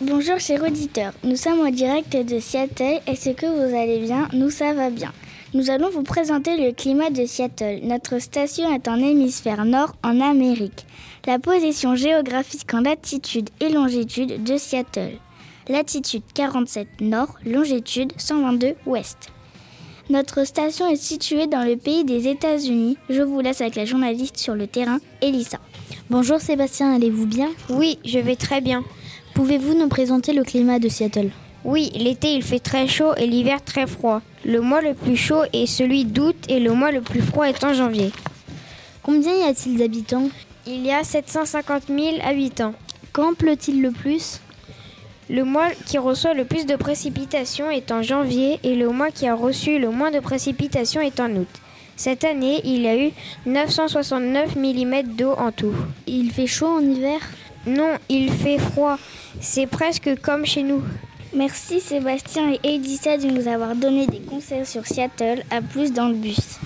Bonjour chers auditeurs, nous sommes en direct de Seattle. Est-ce que vous allez bien Nous ça va bien. Nous allons vous présenter le climat de Seattle. Notre station est en hémisphère nord en Amérique. La position géographique en latitude et longitude de Seattle. Latitude 47 nord, longitude 122 ouest. Notre station est située dans le pays des États-Unis. Je vous laisse avec la journaliste sur le terrain, Elissa. Bonjour Sébastien, allez-vous bien? Oui, je vais très bien. Pouvez-vous nous présenter le climat de Seattle? Oui, l'été il fait très chaud et l'hiver très froid. Le mois le plus chaud est celui d'août et le mois le plus froid est en janvier. Combien y a-t-il d'habitants? Il y a 750 000 habitants. Quand pleut-il le plus? Le mois qui reçoit le plus de précipitations est en janvier et le mois qui a reçu le moins de précipitations est en août. Cette année, il y a eu 969 mm d'eau en tout. Il fait chaud en hiver? Non, il fait froid. C'est presque comme chez nous. Merci Sébastien et Edissa de nous avoir donné des conseils sur Seattle. À plus dans le bus.